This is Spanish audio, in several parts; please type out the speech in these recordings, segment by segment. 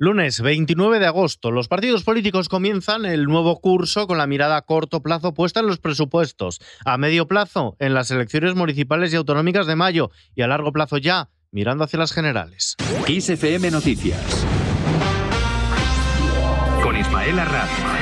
Lunes 29 de agosto, los partidos políticos comienzan el nuevo curso con la mirada a corto plazo puesta en los presupuestos, a medio plazo en las elecciones municipales y autonómicas de mayo y a largo plazo ya mirando hacia las generales. XFM Noticias con Ismael Arranz.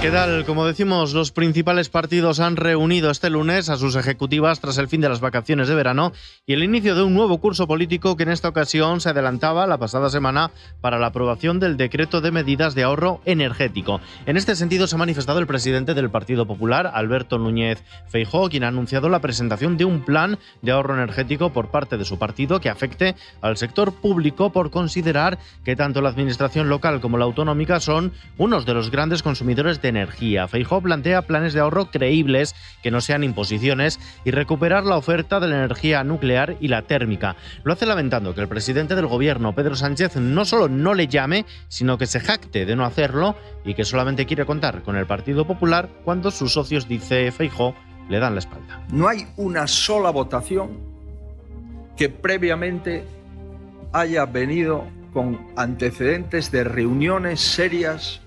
¿Qué tal? Como decimos, los principales partidos han reunido este lunes a sus ejecutivas tras el fin de las vacaciones de verano y el inicio de un nuevo curso político que en esta ocasión se adelantaba la pasada semana para la aprobación del decreto de medidas de ahorro energético. En este sentido se ha manifestado el presidente del Partido Popular, Alberto Núñez Feijóo, quien ha anunciado la presentación de un plan de ahorro energético por parte de su partido que afecte al sector público por considerar que tanto la administración local como la autonómica son unos de los grandes consumidores de energía. Feijóo plantea planes de ahorro creíbles que no sean imposiciones y recuperar la oferta de la energía nuclear y la térmica. Lo hace lamentando que el presidente del gobierno, Pedro Sánchez, no solo no le llame, sino que se jacte de no hacerlo y que solamente quiere contar con el Partido Popular cuando sus socios, dice Feijóo, le dan la espalda. No hay una sola votación que previamente haya venido con antecedentes de reuniones serias,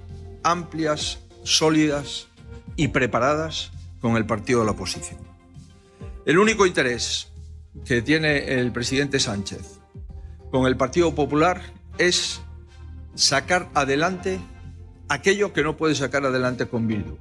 amplias sólidas y preparadas con el partido de la oposición. El único interés que tiene el presidente Sánchez con el Partido Popular es sacar adelante aquello que no puede sacar adelante con Bildu.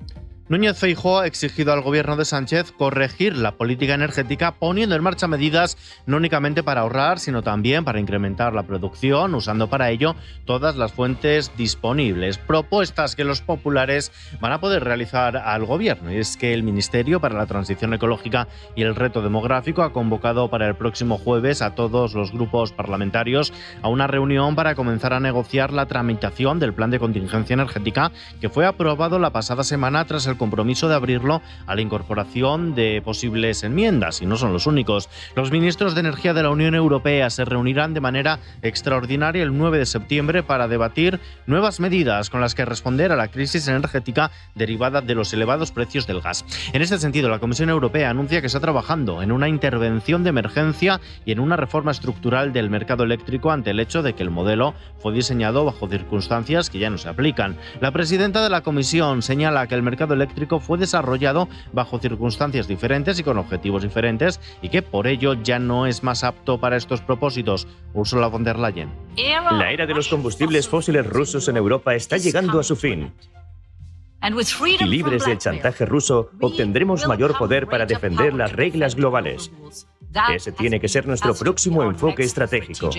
Núñez Feijóo ha exigido al gobierno de Sánchez corregir la política energética poniendo en marcha medidas no únicamente para ahorrar, sino también para incrementar la producción, usando para ello todas las fuentes disponibles. Propuestas que los populares van a poder realizar al gobierno. Y es que el Ministerio para la Transición Ecológica y el Reto Demográfico ha convocado para el próximo jueves a todos los grupos parlamentarios a una reunión para comenzar a negociar la tramitación del plan de contingencia energética que fue aprobado la pasada semana tras el compromiso de abrirlo a la incorporación de posibles enmiendas, y no son los únicos. Los ministros de Energía de la Unión Europea se reunirán de manera extraordinaria el 9 de septiembre para debatir nuevas medidas con las que responder a la crisis energética derivada de los elevados precios del gas. En este sentido, la Comisión Europea anuncia que está trabajando en una intervención de emergencia y en una reforma estructural del mercado eléctrico ante el hecho de que el modelo fue diseñado bajo circunstancias que ya no se aplican. La presidenta de la Comisión señala que el mercado eléctrico fue desarrollado bajo circunstancias diferentes y con objetivos diferentes y que por ello ya no es más apto para estos propósitos. Ursula von der Leyen. La era de los combustibles fósiles rusos en Europa está llegando a su fin. Y libres del chantaje ruso, obtendremos mayor poder para defender las reglas globales. Ese tiene que ser nuestro próximo enfoque estratégico.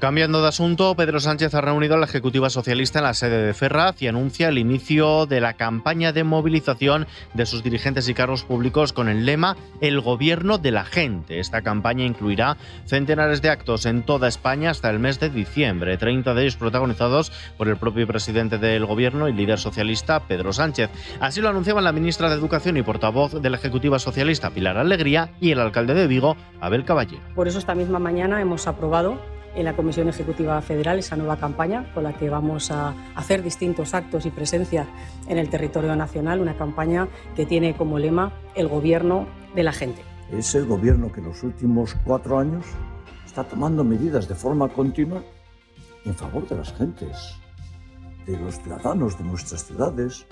Cambiando de asunto, Pedro Sánchez ha reunido a la Ejecutiva Socialista en la sede de Ferraz y anuncia el inicio de la campaña de movilización de sus dirigentes y cargos públicos con el lema El gobierno de la gente. Esta campaña incluirá centenares de actos en toda España hasta el mes de diciembre, 30 de ellos protagonizados por el propio presidente del gobierno y líder socialista Pedro Sánchez. Así lo anunciaban la ministra de Educación y portavoz de la Ejecutiva Socialista Pilar Alegría y el alcalde de Vigo, Abel Caballero. Por eso esta misma mañana hemos aprobado en la Comisión Ejecutiva Federal esa nueva campaña con la que vamos a hacer distintos actos y presencia en el territorio nacional, una campaña que tiene como lema el gobierno de la gente. Es el gobierno que en los últimos cuatro años está tomando medidas de forma continua en favor de las gentes, de los ciudadanos de nuestras ciudades,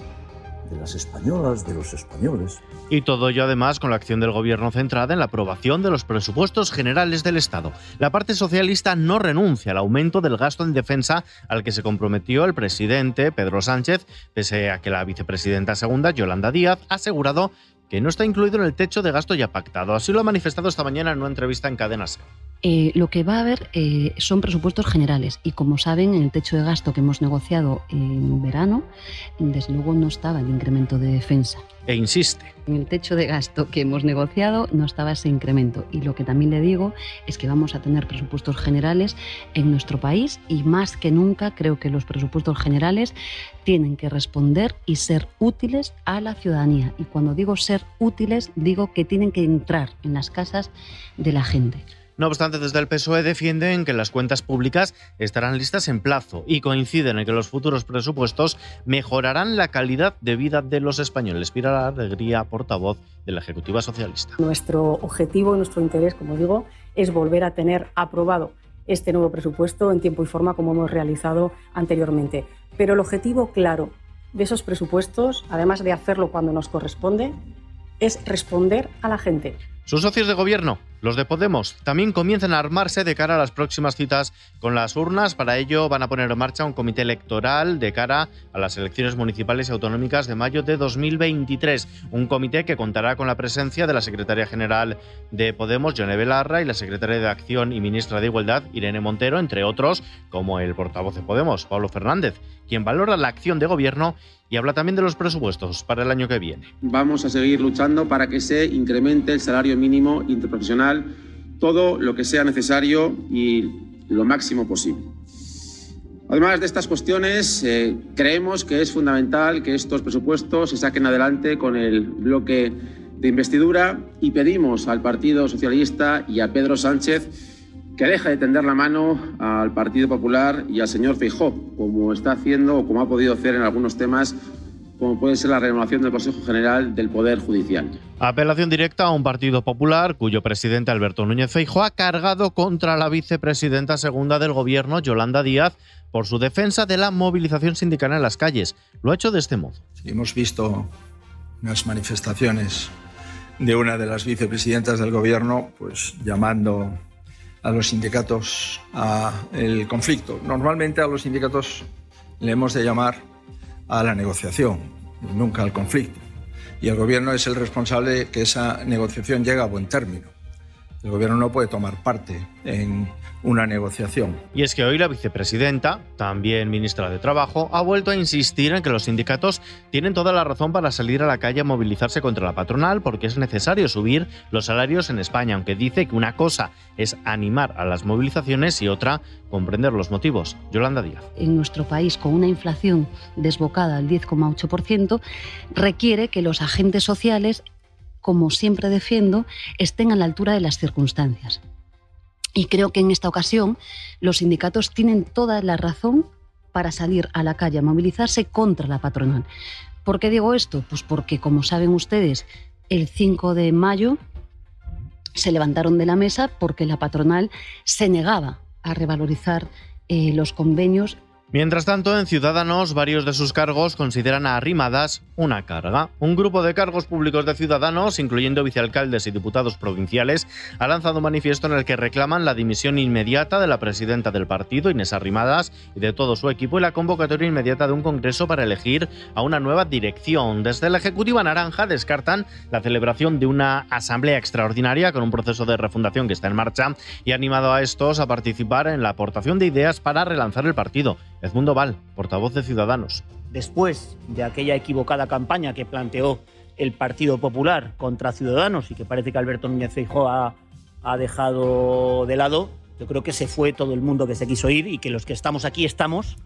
de las españolas, de los españoles. Y todo ello además con la acción del gobierno centrada en la aprobación de los presupuestos generales del Estado. La parte socialista no renuncia al aumento del gasto en defensa al que se comprometió el presidente Pedro Sánchez, pese a que la vicepresidenta segunda, Yolanda Díaz, ha asegurado que no está incluido en el techo de gasto ya pactado. Así lo ha manifestado esta mañana en una entrevista en Cadenas. Eh, lo que va a haber eh, son presupuestos generales y como saben en el techo de gasto que hemos negociado en verano desde luego no estaba el incremento de defensa. E insiste. En el techo de gasto que hemos negociado no estaba ese incremento y lo que también le digo es que vamos a tener presupuestos generales en nuestro país y más que nunca creo que los presupuestos generales tienen que responder y ser útiles a la ciudadanía y cuando digo ser útiles digo que tienen que entrar en las casas de la gente. No obstante, desde el PSOE defienden que las cuentas públicas estarán listas en plazo y coinciden en que los futuros presupuestos mejorarán la calidad de vida de los españoles. Pira Alegría, portavoz de la Ejecutiva Socialista. Nuestro objetivo y nuestro interés, como digo, es volver a tener aprobado este nuevo presupuesto en tiempo y forma como hemos realizado anteriormente. Pero el objetivo claro de esos presupuestos, además de hacerlo cuando nos corresponde, es responder a la gente. Sus socios de gobierno, los de Podemos, también comienzan a armarse de cara a las próximas citas con las urnas. Para ello van a poner en marcha un comité electoral de cara a las elecciones municipales y autonómicas de mayo de 2023. Un comité que contará con la presencia de la secretaria general de Podemos, Yone Belarra, y la secretaria de Acción y ministra de Igualdad, Irene Montero, entre otros, como el portavoz de Podemos, Pablo Fernández, quien valora la acción de gobierno y habla también de los presupuestos para el año que viene. Vamos a seguir luchando para que se incremente el salario mínimo interprofesional, todo lo que sea necesario y lo máximo posible. Además de estas cuestiones, eh, creemos que es fundamental que estos presupuestos se saquen adelante con el bloque de investidura y pedimos al Partido Socialista y a Pedro Sánchez que deje de tender la mano al Partido Popular y al señor Feijó, como está haciendo o como ha podido hacer en algunos temas como puede ser la renovación del Consejo General del Poder Judicial. Apelación directa a un Partido Popular cuyo presidente Alberto Núñez Feijóo ha cargado contra la vicepresidenta segunda del Gobierno, Yolanda Díaz, por su defensa de la movilización sindical en las calles. Lo ha hecho de este modo. hemos visto unas manifestaciones de una de las vicepresidentas del Gobierno, pues llamando a los sindicatos a el conflicto. Normalmente a los sindicatos le hemos de llamar a la negociación, nunca al conflicto. Y el gobierno es el responsable de que esa negociación llegue a buen término. El gobierno no puede tomar parte en una negociación. Y es que hoy la vicepresidenta, también ministra de Trabajo, ha vuelto a insistir en que los sindicatos tienen toda la razón para salir a la calle a movilizarse contra la patronal porque es necesario subir los salarios en España, aunque dice que una cosa es animar a las movilizaciones y otra comprender los motivos. Yolanda Díaz. En nuestro país, con una inflación desbocada al 10,8%, requiere que los agentes sociales como siempre defiendo, estén a la altura de las circunstancias. Y creo que en esta ocasión los sindicatos tienen toda la razón para salir a la calle a movilizarse contra la patronal. ¿Por qué digo esto? Pues porque, como saben ustedes, el 5 de mayo se levantaron de la mesa porque la patronal se negaba a revalorizar eh, los convenios Mientras tanto, en Ciudadanos, varios de sus cargos consideran a Arrimadas una carga. Un grupo de cargos públicos de Ciudadanos, incluyendo vicealcaldes y diputados provinciales, ha lanzado un manifiesto en el que reclaman la dimisión inmediata de la presidenta del partido, Inés Arrimadas, y de todo su equipo y la convocatoria inmediata de un congreso para elegir a una nueva dirección. Desde la Ejecutiva Naranja descartan la celebración de una asamblea extraordinaria con un proceso de refundación que está en marcha y ha animado a estos a participar en la aportación de ideas para relanzar el partido. Edmundo Val, portavoz de Ciudadanos. Después de aquella equivocada campaña que planteó el Partido Popular contra Ciudadanos y que parece que Alberto Núñez Feijóo ha, ha dejado de lado, yo creo que se fue todo el mundo que se quiso ir y que los que estamos aquí estamos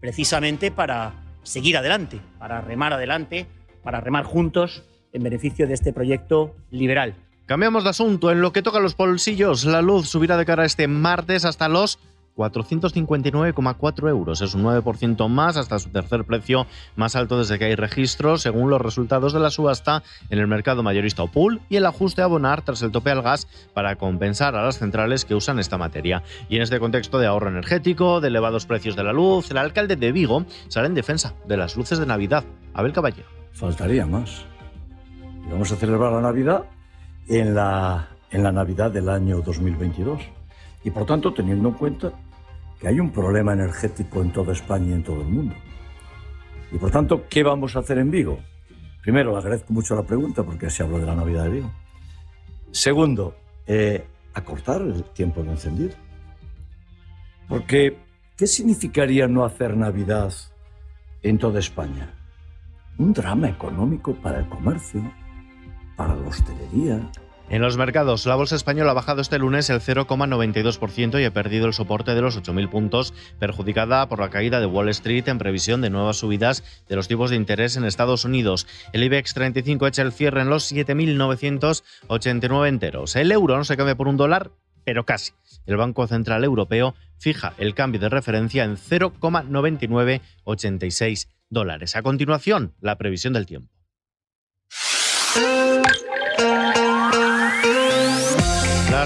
precisamente para seguir adelante, para remar adelante, para remar juntos en beneficio de este proyecto liberal. Cambiamos de asunto. En lo que toca a los bolsillos, la luz subirá de cara este martes hasta los 459,4 euros. Es un 9% más hasta su tercer precio más alto desde que hay registro, según los resultados de la subasta en el mercado mayorista Opul y el ajuste a abonar tras el tope al gas para compensar a las centrales que usan esta materia. Y en este contexto de ahorro energético, de elevados precios de la luz, el alcalde de Vigo sale en defensa de las luces de Navidad. Abel Caballero. Faltaría más. Y vamos a celebrar la Navidad en la, en la Navidad del año 2022. Y por tanto, teniendo en cuenta que hay un problema energético en toda España y en todo el mundo. Y por tanto, ¿qué vamos a hacer en Vigo? Primero, le agradezco mucho la pregunta porque se habló de la Navidad de Vigo. Segundo, eh, acortar el tiempo de encendido. Porque, ¿qué significaría no hacer Navidad en toda España? Un drama económico para el comercio, para la hostelería, en los mercados, la bolsa española ha bajado este lunes el 0,92% y ha perdido el soporte de los 8.000 puntos, perjudicada por la caída de Wall Street en previsión de nuevas subidas de los tipos de interés en Estados Unidos. El IBEX 35 echa el cierre en los 7.989 enteros. El euro no se cambia por un dólar, pero casi. El Banco Central Europeo fija el cambio de referencia en 0,9986 dólares. A continuación, la previsión del tiempo.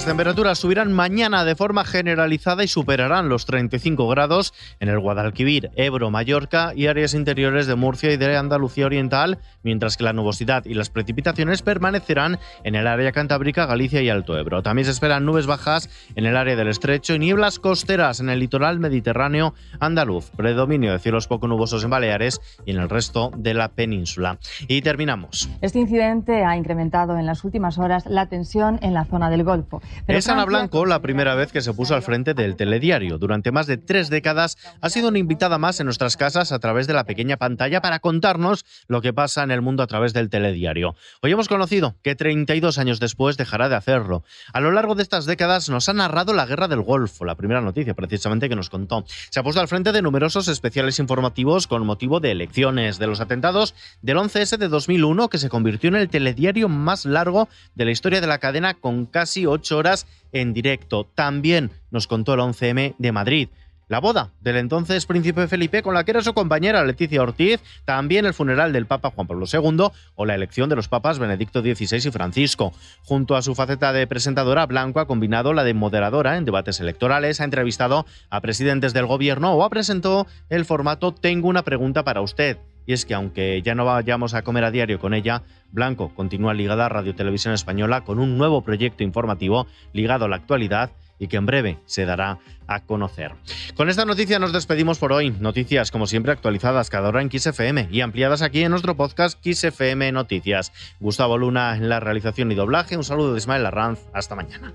Las temperaturas subirán mañana de forma generalizada y superarán los 35 grados en el Guadalquivir, Ebro, Mallorca y áreas interiores de Murcia y de Andalucía Oriental, mientras que la nubosidad y las precipitaciones permanecerán en el área cantábrica, Galicia y Alto Ebro. También se esperan nubes bajas en el área del estrecho y nieblas costeras en el litoral mediterráneo andaluz. Predominio de cielos poco nubosos en Baleares y en el resto de la península. Y terminamos. Este incidente ha incrementado en las últimas horas la tensión en la zona del Golfo. Es Ana Blanco la primera vez que se puso al frente del telediario. Durante más de tres décadas ha sido una invitada más en nuestras casas a través de la pequeña pantalla para contarnos lo que pasa en el mundo a través del telediario. Hoy hemos conocido que 32 años después dejará de hacerlo. A lo largo de estas décadas nos ha narrado la guerra del Golfo, la primera noticia precisamente que nos contó. Se ha puesto al frente de numerosos especiales informativos con motivo de elecciones, de los atentados del 11S de 2001 que se convirtió en el telediario más largo de la historia de la cadena con casi ocho horas en directo. También nos contó el 11M de Madrid. La boda del entonces príncipe Felipe con la que era su compañera Leticia Ortiz, también el funeral del Papa Juan Pablo II o la elección de los papas Benedicto XVI y Francisco. Junto a su faceta de presentadora, Blanco ha combinado la de moderadora en debates electorales, ha entrevistado a presidentes del gobierno o ha presentado el formato Tengo una pregunta para usted. Y es que aunque ya no vayamos a comer a diario con ella, Blanco continúa ligada a Radio Televisión Española con un nuevo proyecto informativo ligado a la actualidad y que en breve se dará a conocer. Con esta noticia nos despedimos por hoy. Noticias, como siempre, actualizadas cada hora en XFM y ampliadas aquí en nuestro podcast XFM Noticias. Gustavo Luna en la realización y doblaje. Un saludo de Ismael Arranz. Hasta mañana.